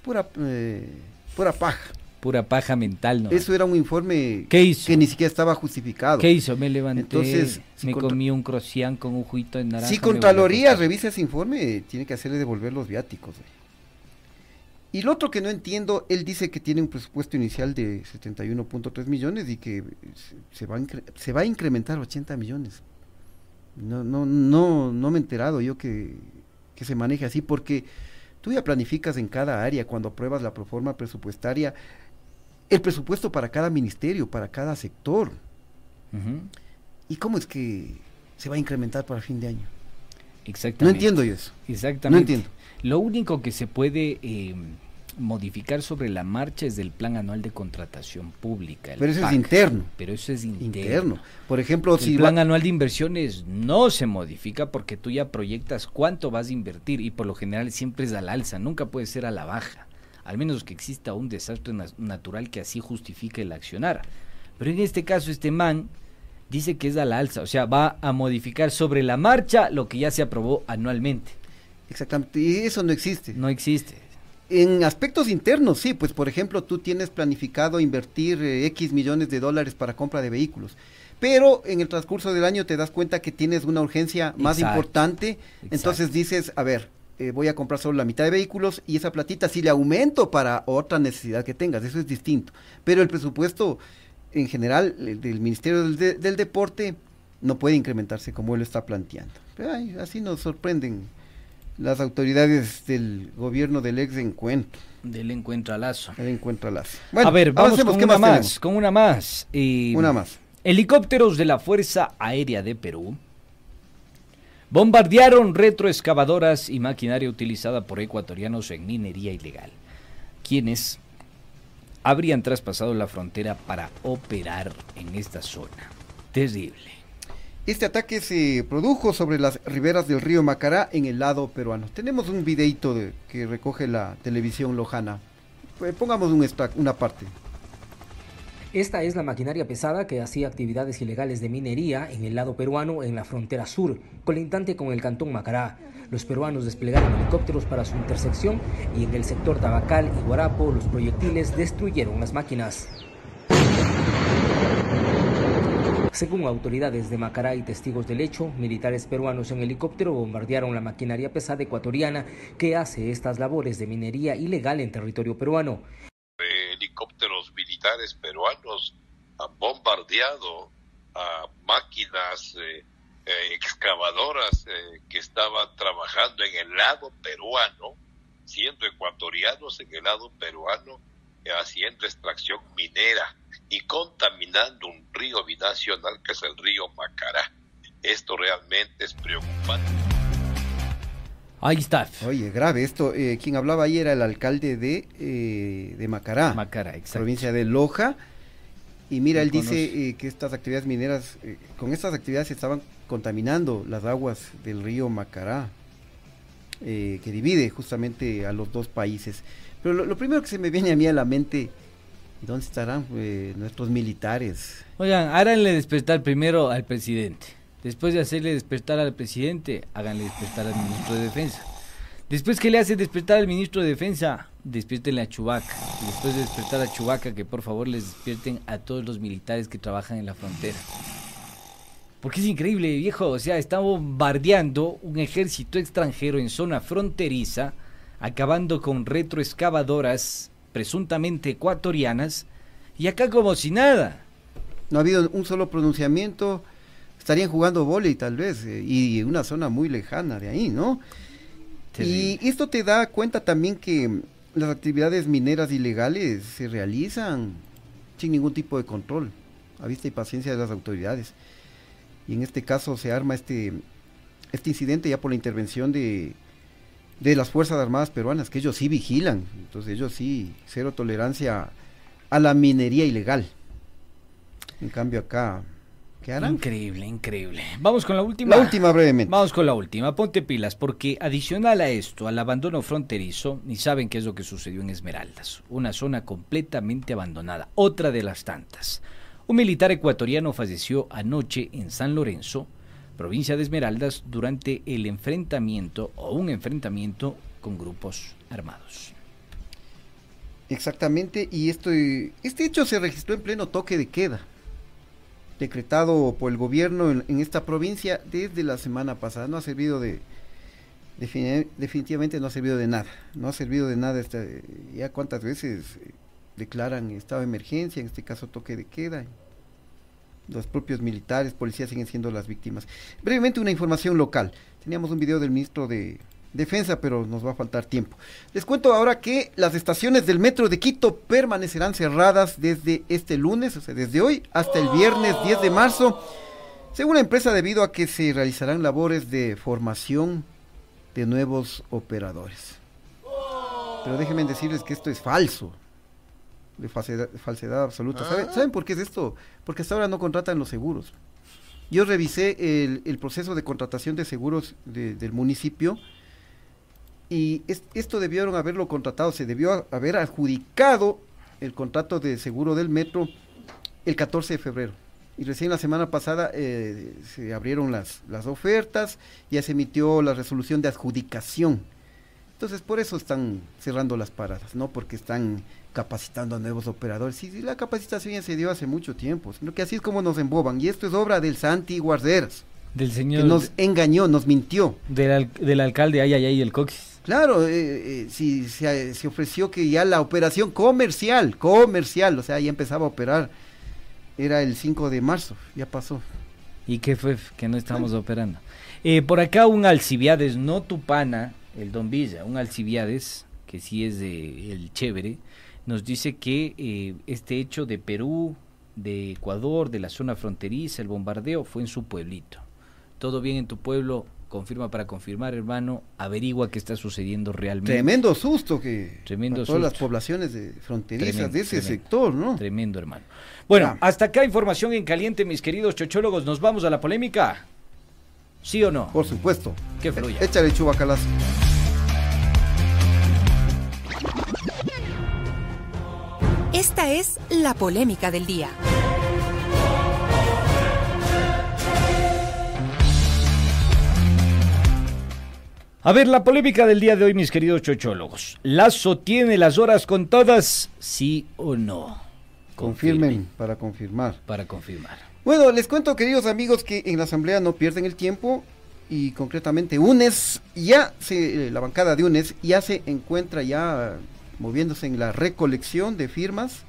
pura, eh, pura paja. Pura paja mental, ¿no? Eso era un informe ¿Qué hizo? que ni siquiera estaba justificado. ¿Qué hizo? Me levanté, Entonces, si me comí un crocián con un juguito de naranja. Si Contraloría revisa ese informe, tiene que hacerle devolver los viáticos. güey. Y lo otro que no entiendo, él dice que tiene un presupuesto inicial de 71.3 millones y que se, va a se va a incrementar 80 millones. No, no, no, no me he enterado yo que, que se maneje así, porque tú ya planificas en cada área, cuando apruebas la proforma presupuestaria, el presupuesto para cada ministerio, para cada sector. ¿Y cómo es que se va a incrementar para fin de año? Exactamente. No entiendo yo eso. Exactamente. No entiendo. Lo único que se puede eh, modificar sobre la marcha es del plan anual de contratación pública. el Pero eso es interno. Pero eso es interno. interno. Por ejemplo, El si plan va- anual de inversiones no se modifica porque tú ya proyectas cuánto vas a invertir y por lo general siempre es al alza, nunca puede ser a la baja, al menos que exista un desastre na- natural que así justifique el accionar. Pero en este caso este man dice que es al alza, o sea, va a modificar sobre la marcha lo que ya se aprobó anualmente. Exactamente, y eso no existe. No existe. En aspectos internos, sí, pues por ejemplo, tú tienes planificado invertir eh, X millones de dólares para compra de vehículos, pero en el transcurso del año te das cuenta que tienes una urgencia más Exacto, importante, entonces dices, a ver, eh, voy a comprar solo la mitad de vehículos y esa platita sí le aumento para otra necesidad que tengas, eso es distinto. Pero el presupuesto en general el del Ministerio del, de- del Deporte no puede incrementarse como él lo está planteando. Pero, ay, así nos sorprenden las autoridades del gobierno del ex encuentro. Del encuentro a lazo. El encuentro a lazo. a ver, vamos con ¿qué una más, con una más. Eh, Una más. Helicópteros de la Fuerza Aérea de Perú bombardearon retroexcavadoras y maquinaria utilizada por ecuatorianos en minería ilegal, quienes habrían traspasado la frontera para operar en esta zona. Terrible. Este ataque se produjo sobre las riberas del río Macará en el lado peruano. Tenemos un videito de, que recoge la televisión lojana. Pues pongamos un extract, una parte. Esta es la maquinaria pesada que hacía actividades ilegales de minería en el lado peruano en la frontera sur, colindante con el cantón Macará. Los peruanos desplegaron helicópteros para su intersección y en el sector Tabacal y Guarapo los proyectiles destruyeron las máquinas. Según autoridades de Macará y testigos del hecho, militares peruanos en helicóptero bombardearon la maquinaria pesada ecuatoriana que hace estas labores de minería ilegal en territorio peruano. Helicópteros militares peruanos han bombardeado a máquinas eh, eh, excavadoras eh, que estaban trabajando en el lado peruano, siendo ecuatorianos en el lado peruano, haciendo extracción minera y contaminando un río binacional que es el río Macará. Esto realmente es preocupante. Ahí está. Oye, grave esto. Eh, quien hablaba ahí era el alcalde de, eh, de Macará, Macará exacto. provincia de Loja. Y mira, él dice eh, que estas actividades mineras, eh, con estas actividades se estaban contaminando las aguas del río Macará, eh, que divide justamente a los dos países. Pero lo, lo primero que se me viene a mí a la mente, ¿dónde estarán eh, nuestros militares? Oigan, háganle despertar primero al presidente. Después de hacerle despertar al presidente, háganle despertar al ministro de Defensa. Después que le hace despertar al ministro de Defensa, despiértenle a Chubaca. Después de despertar a Chubaca, que por favor les despierten a todos los militares que trabajan en la frontera. Porque es increíble, viejo. O sea, está bombardeando un ejército extranjero en zona fronteriza, acabando con retroexcavadoras presuntamente ecuatorianas, y acá como si nada. No ha habido un solo pronunciamiento estarían jugando vóley tal vez, eh, y una zona muy lejana de ahí, ¿no? Terrible. Y esto te da cuenta también que las actividades mineras ilegales se realizan sin ningún tipo de control, a vista y paciencia de las autoridades. Y en este caso se arma este, este incidente ya por la intervención de, de las Fuerzas Armadas peruanas, que ellos sí vigilan, entonces ellos sí, cero tolerancia a la minería ilegal. En cambio acá ¿Qué harán? Increíble, increíble. Vamos con la última. La última brevemente. Vamos con la última. Ponte pilas, porque adicional a esto, al abandono fronterizo, ni saben qué es lo que sucedió en Esmeraldas, una zona completamente abandonada, otra de las tantas. Un militar ecuatoriano falleció anoche en San Lorenzo, provincia de Esmeraldas, durante el enfrentamiento o un enfrentamiento con grupos armados. Exactamente, y esto, este hecho se registró en pleno toque de queda decretado por el gobierno en, esta provincia desde la semana pasada. No ha servido de, definitivamente no ha servido de nada. No ha servido de nada. Esta, ya cuántas veces declaran estado de emergencia, en este caso toque de queda. Los propios militares, policías siguen siendo las víctimas. Brevemente una información local. Teníamos un video del ministro de defensa, pero nos va a faltar tiempo. Les cuento ahora que las estaciones del metro de Quito permanecerán cerradas desde este lunes, o sea, desde hoy hasta el viernes 10 de marzo, según la empresa debido a que se realizarán labores de formación de nuevos operadores. Pero déjenme decirles que esto es falso, de falsedad, falsedad absoluta. ¿Saben, ¿Saben por qué es esto? Porque hasta ahora no contratan los seguros. Yo revisé el, el proceso de contratación de seguros de, del municipio y es, esto debieron haberlo contratado, se debió haber adjudicado el contrato de seguro del metro el 14 de febrero. Y recién la semana pasada eh, se abrieron las, las ofertas, ya se emitió la resolución de adjudicación. Entonces por eso están cerrando las paradas, no porque están capacitando a nuevos operadores. Sí, sí, la capacitación ya se dio hace mucho tiempo, sino que así es como nos emboban. Y esto es obra del Santi Guarderas. Del señor. Que nos engañó, nos mintió. Del, al, del alcalde Ayayay el Coquis. Claro, eh, eh, si se, se, ofreció que ya la operación comercial, comercial, o sea, ya empezaba a operar, era el 5 de marzo, ya pasó. ¿Y qué fue que no estamos bueno. operando? Eh, por acá un Alcibiades, no Tupana, el Don Villa, un Alcibiades, que sí es de el chévere, nos dice que eh, este hecho de Perú, de Ecuador, de la zona fronteriza, el bombardeo, fue en su pueblito. Todo bien en tu pueblo, confirma para confirmar, hermano, averigua qué está sucediendo realmente. Tremendo susto que Tremendo a todas las poblaciones de fronterizas Tremendo, de ese tremendo. sector, ¿no? Tremendo, hermano. Bueno, hasta acá información en caliente, mis queridos chochólogos. ¿Nos vamos a la polémica? ¿Sí o no? Por supuesto. Que fluya. Échale chubacalazo. Esta es la polémica del día. A ver, la polémica del día de hoy, mis queridos chochólogos. ¿Lazo tiene las horas contadas? ¿Sí o no? Confirmen para confirmar. Para confirmar. Bueno, les cuento, queridos amigos, que en la asamblea no pierden el tiempo y concretamente UNES ya se, eh, la bancada de UNES ya se encuentra ya moviéndose en la recolección de firmas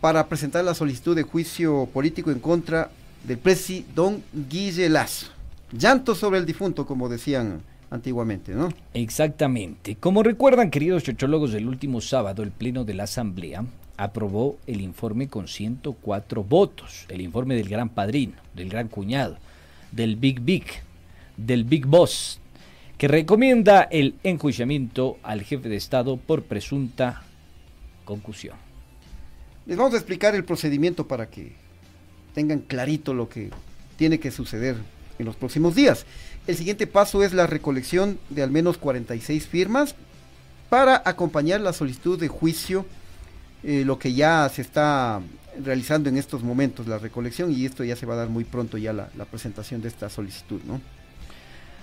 para presentar la solicitud de juicio político en contra del presi Don Guille Lazo. Llanto sobre el difunto, como decían antiguamente, ¿no? Exactamente. Como recuerdan, queridos chochólogos, el último sábado el Pleno de la Asamblea aprobó el informe con 104 votos, el informe del gran padrino, del gran cuñado, del Big Big, del Big Boss, que recomienda el enjuiciamiento al jefe de Estado por presunta concusión. Les vamos a explicar el procedimiento para que tengan clarito lo que tiene que suceder en los próximos días. El siguiente paso es la recolección de al menos 46 firmas para acompañar la solicitud de juicio, eh, lo que ya se está realizando en estos momentos, la recolección, y esto ya se va a dar muy pronto ya la, la presentación de esta solicitud, ¿no?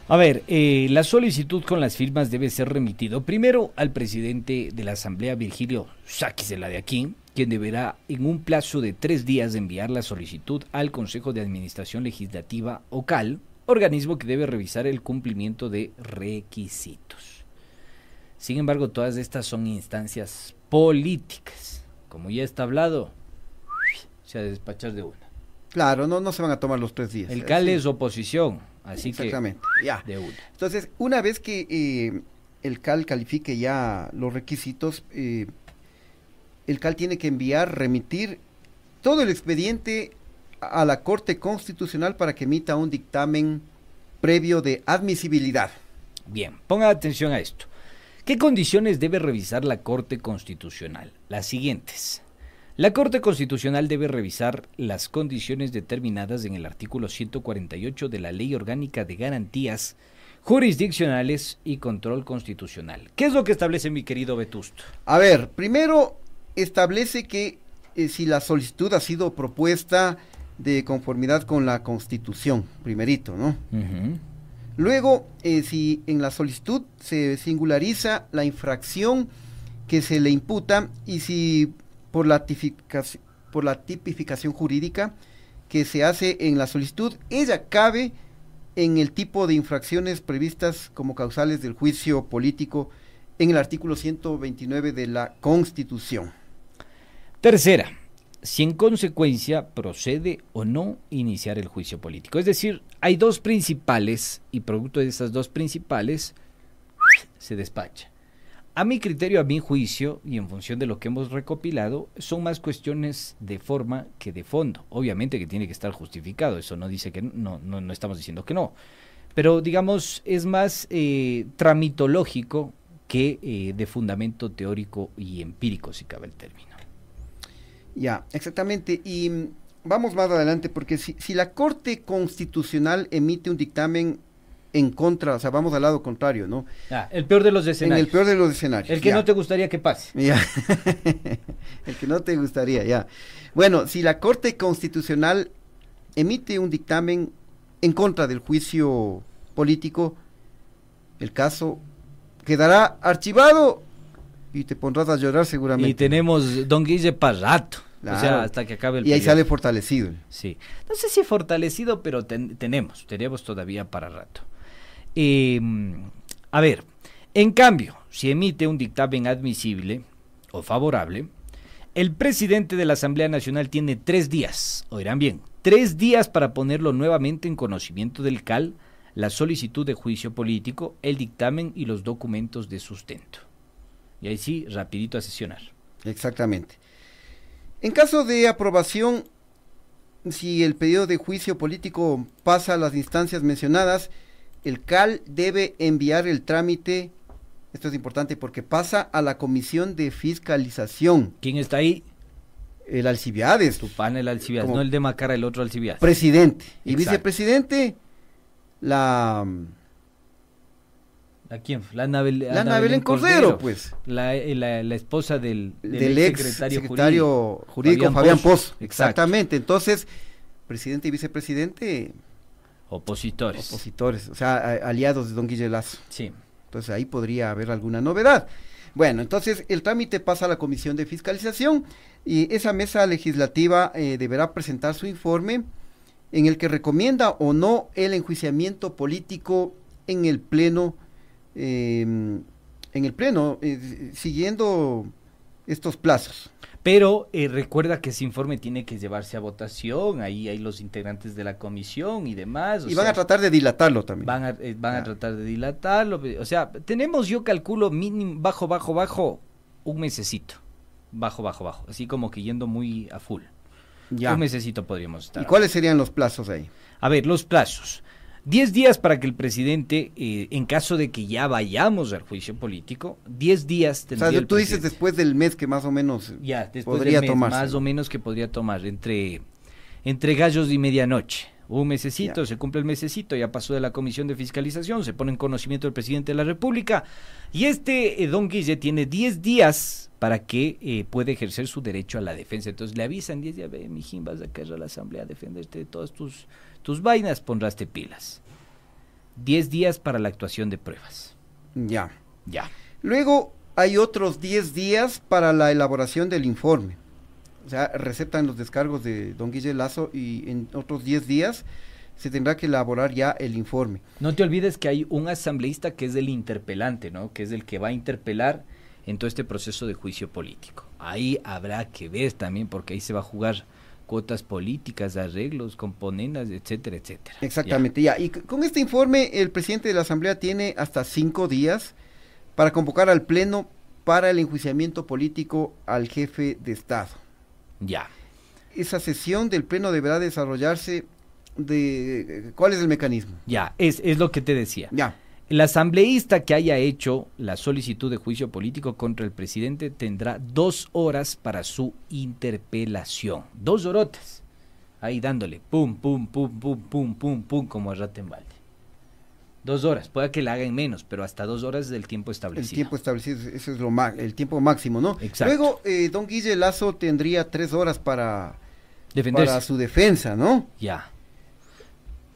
A ver, eh, la solicitud con las firmas debe ser remitido primero al presidente de la Asamblea, Virgilio Sáquisela de aquí, quien deberá en un plazo de tres días enviar la solicitud al Consejo de Administración Legislativa OCAL, organismo que debe revisar el cumplimiento de requisitos. Sin embargo, todas estas son instancias políticas. Como ya está hablado, se ha de despachar de una. Claro, no, no se van a tomar los tres días. El Eh, CAL sí. es oposición, así Exactamente, que ya. de una. Entonces, una vez que eh, el CAL califique ya los requisitos, eh, el CAL tiene que enviar, remitir todo el expediente a la Corte Constitucional para que emita un dictamen previo de admisibilidad. Bien, ponga atención a esto. ¿Qué condiciones debe revisar la Corte Constitucional? Las siguientes. La Corte Constitucional debe revisar las condiciones determinadas en el artículo 148 de la Ley Orgánica de Garantías Jurisdiccionales y Control Constitucional. ¿Qué es lo que establece mi querido Vetusto? A ver, primero establece que eh, si la solicitud ha sido propuesta de conformidad con la Constitución, primerito, ¿no? Luego, eh, si en la solicitud se singulariza la infracción que se le imputa y si por la, tipificación jurídica que se hace en la solicitud, ella cabe en el tipo de infracciones previstas como causales del juicio político en el artículo 129 de la Constitución. Tercera, si en consecuencia procede o no iniciar el juicio político. Es decir, hay dos principales y producto de esas dos principales se despacha. A mi criterio, a mi juicio y en función de lo que hemos recopilado, son más cuestiones de forma que de fondo. Obviamente que tiene que estar justificado, eso no dice que no, no, no estamos diciendo que no. Pero digamos, es más eh, tramitológico que eh, de fundamento teórico y empírico, si cabe el término. Ya, exactamente. Y mm, vamos más adelante, porque si, si la Corte Constitucional emite un dictamen en contra, o sea, vamos al lado contrario, ¿no? Ah, el peor de los En escenarios. el peor de los escenarios. El que ya. no te gustaría que pase. Ya. el que no te gustaría, ya. Bueno, si la Corte Constitucional emite un dictamen en contra del juicio político, el caso quedará archivado y te pondrás a llorar seguramente. Y tenemos Don Guille para rato. O sea, hasta que acabe el Y ahí periodo. sale fortalecido. Sí. No sé si fortalecido, pero ten- tenemos, tenemos todavía para rato. Eh, a ver, en cambio, si emite un dictamen admisible o favorable, el presidente de la Asamblea Nacional tiene tres días, oirán bien, tres días para ponerlo nuevamente en conocimiento del CAL, la solicitud de juicio político, el dictamen y los documentos de sustento. Y ahí sí, rapidito a sesionar. Exactamente. En caso de aprobación, si el pedido de juicio político pasa a las instancias mencionadas, el CAL debe enviar el trámite, esto es importante porque pasa a la comisión de fiscalización. ¿Quién está ahí? El Alcibiades. Tu panel Alcibiades, no el de Macara, el otro Alcibiades. Presidente. Y vicepresidente, la... ¿A quién? La Anabel Cordero, pues. La, eh, la, la, esposa del, del, ex secretario, secretario jurídico, Fabián, Pozo. Exactamente. Entonces, presidente y vicepresidente. Opositores. Opositores, o sea, aliados de don Guille Lazo. Sí. Entonces ahí podría haber alguna novedad. Bueno, entonces el trámite pasa a la Comisión de Fiscalización y esa mesa legislativa eh, deberá presentar su informe en el que recomienda o no el enjuiciamiento político en el Pleno, eh, en el Pleno, eh, siguiendo estos plazos. Pero eh, recuerda que ese informe tiene que llevarse a votación, ahí hay los integrantes de la comisión y demás. y van a tratar de dilatarlo también. Van a, eh, van a tratar de dilatarlo. O sea, tenemos, yo calculo, mínimo, bajo, bajo, bajo, un mesecito. Bajo, bajo, bajo. Así como que yendo muy a full. Ya. Un mesecito podríamos estar. ¿Y cuáles serían los plazos ahí? A ver, los plazos. Diez días para que el presidente, eh, en caso de que ya vayamos al juicio político, diez días tendría. O sea, tú dices después del mes que más o menos ya, después podría tomar. Más o menos que podría tomar, entre, entre gallos y medianoche. Un mesecito, se cumple el mesecito, ya pasó de la comisión de fiscalización, se pone en conocimiento del presidente de la República. Y este eh, don Guille tiene diez días para que eh, pueda ejercer su derecho a la defensa. Entonces le avisan diez días, ve, mijín, vas a caer a la asamblea a defenderte de todas tus tus vainas pondrás pilas. Diez días para la actuación de pruebas. Ya. Ya. Luego hay otros diez días para la elaboración del informe. O sea, recetan los descargos de don Guille Lazo y en otros diez días se tendrá que elaborar ya el informe. No te olvides que hay un asambleísta que es el interpelante, ¿no? Que es el que va a interpelar en todo este proceso de juicio político. Ahí habrá que ver también porque ahí se va a jugar cuotas políticas, arreglos, componendas, etcétera, etcétera. Exactamente, ya. Y con este informe, el presidente de la Asamblea tiene hasta cinco días para convocar al Pleno para el enjuiciamiento político al jefe de Estado. Ya. Esa sesión del Pleno deberá desarrollarse de... ¿Cuál es el mecanismo? Ya, es, es lo que te decía. Ya. El asambleísta que haya hecho la solicitud de juicio político contra el presidente tendrá dos horas para su interpelación. Dos horotas. Ahí dándole pum, pum, pum, pum, pum, pum, pum, como a Rattenbalde. Dos horas, puede que la hagan menos, pero hasta dos horas es el tiempo establecido. El tiempo establecido, eso es lo el tiempo máximo, ¿no? Exacto. Luego, eh, don Guille Lazo tendría tres horas para, Defenderse. para su defensa, ¿no? Ya.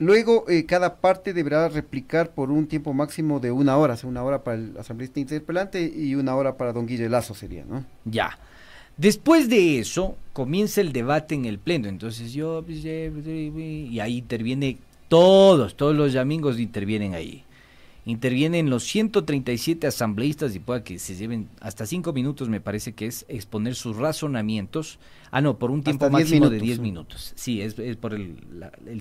Luego, eh, cada parte deberá replicar por un tiempo máximo de una hora, o una hora para el asambleísta interpelante y una hora para don Guille Lazo sería, ¿no? Ya. Después de eso, comienza el debate en el pleno. Entonces yo, pues, y ahí interviene todos, todos los yamingos intervienen ahí intervienen los 137 asambleístas y pueda que se lleven hasta cinco minutos, me parece que es exponer sus razonamientos. Ah, no, por un tiempo máximo de 10 minutos. Sí, es, por el,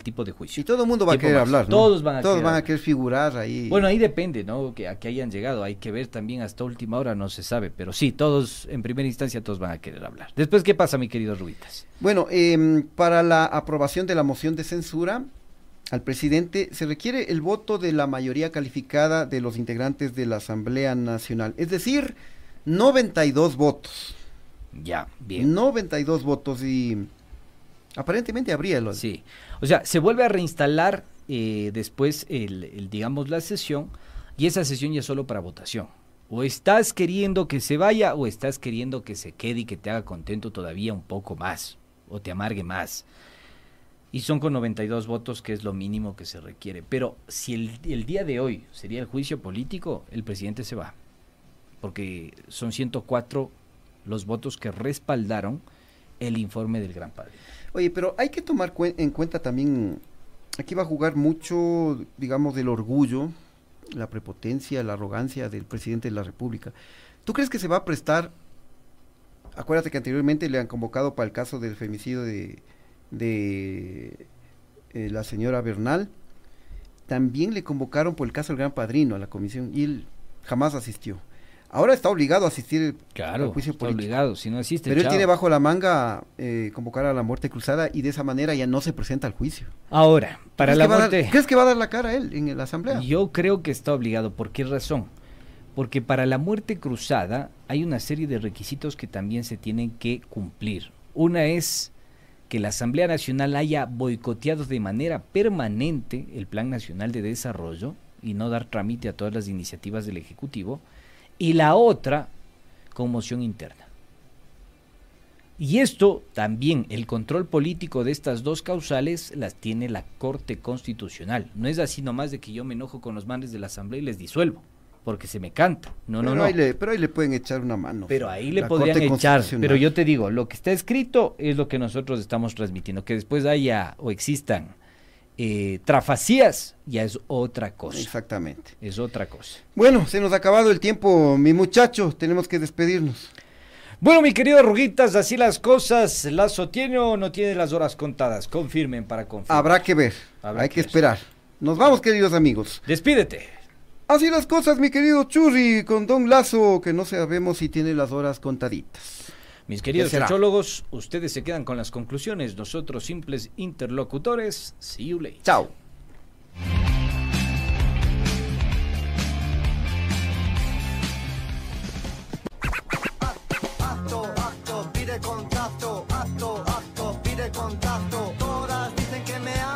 tipo de juicio. Y todo el mundo va a querer hablar, ¿no? Todos van a, todos van a querer figurar ahí. Bueno, ahí depende, ¿no? Que a que hayan llegado. Hay que ver también hasta última hora, no se sabe. Pero sí, todos, en primera instancia, todos van a querer hablar. Después, ¿qué pasa, mi querido Rubitas? Bueno, eh, para la aprobación de la moción de censura, al presidente se requiere el voto de la mayoría calificada de los integrantes de la Asamblea Nacional, es decir, 92 votos. Ya, bien. 92 votos y aparentemente habría los. Sí. O sea, se vuelve a reinstalar eh, después el, digamos la sesión y esa sesión ya es solo para votación. O estás queriendo que se vaya o estás queriendo que se quede y que te haga contento todavía un poco más o te amargue más y son con 92 votos, que es lo mínimo que se requiere. Pero si el, día de hoy sería el juicio político, el presidente se va, porque son 104 los votos que respaldaron el informe del Gran Padre. Oye, pero hay que tomar en cuenta también, aquí va a jugar mucho, digamos, del orgullo, la prepotencia, la arrogancia del presidente de la República. ¿Tú crees que se va a prestar? Acuérdate que anteriormente le han convocado para el caso del femicidio de, de eh, la señora Bernal, también le convocaron por el caso del Gran Padrino a la comisión y él jamás asistió. Ahora está obligado a asistir claro, al juicio está político. obligado, si no asiste, Pero él tiene bajo la manga eh, convocar a la muerte cruzada y de esa manera ya no se presenta al juicio. Ahora, para ¿Crees la dar- muerte... ¿Crees que va a dar la cara él en la asamblea? Yo creo que está obligado. ¿Por qué razón? Porque para la muerte cruzada hay una serie de requisitos que también se tienen que cumplir. Una es que la Asamblea Nacional haya boicoteado de manera permanente el Plan Nacional de Desarrollo y no dar trámite a todas las iniciativas del Ejecutivo. Y la otra, conmoción interna. Y esto también, el control político de estas dos causales las tiene la Corte Constitucional. No es así nomás de que yo me enojo con los manes de la Asamblea y les disuelvo, porque se me canta. No, no, pero, no. Ahí le, pero ahí le pueden echar una mano. Pero ahí le podrían echar. Pero yo te digo, lo que está escrito es lo que nosotros estamos transmitiendo. Que después haya o existan eh, trafacías, ya es otra cosa. Exactamente. Es otra cosa. Bueno, se nos ha acabado el tiempo, mi muchacho. Tenemos que despedirnos. Bueno, mi querido Ruguitas, así las cosas. ¿Lazo tiene o no tiene las horas contadas? Confirmen para confirmar. Habrá que ver. Habrá Hay que que ver. esperar. Nos vamos, queridos amigos. Despídete. Así las cosas, mi querido Churri, con Don Lazo, que no sabemos si tiene las horas contaditas. Mis queridos sociólogos, ustedes se quedan con las conclusiones. Nosotros, simples interlocutores. See you later. Chao.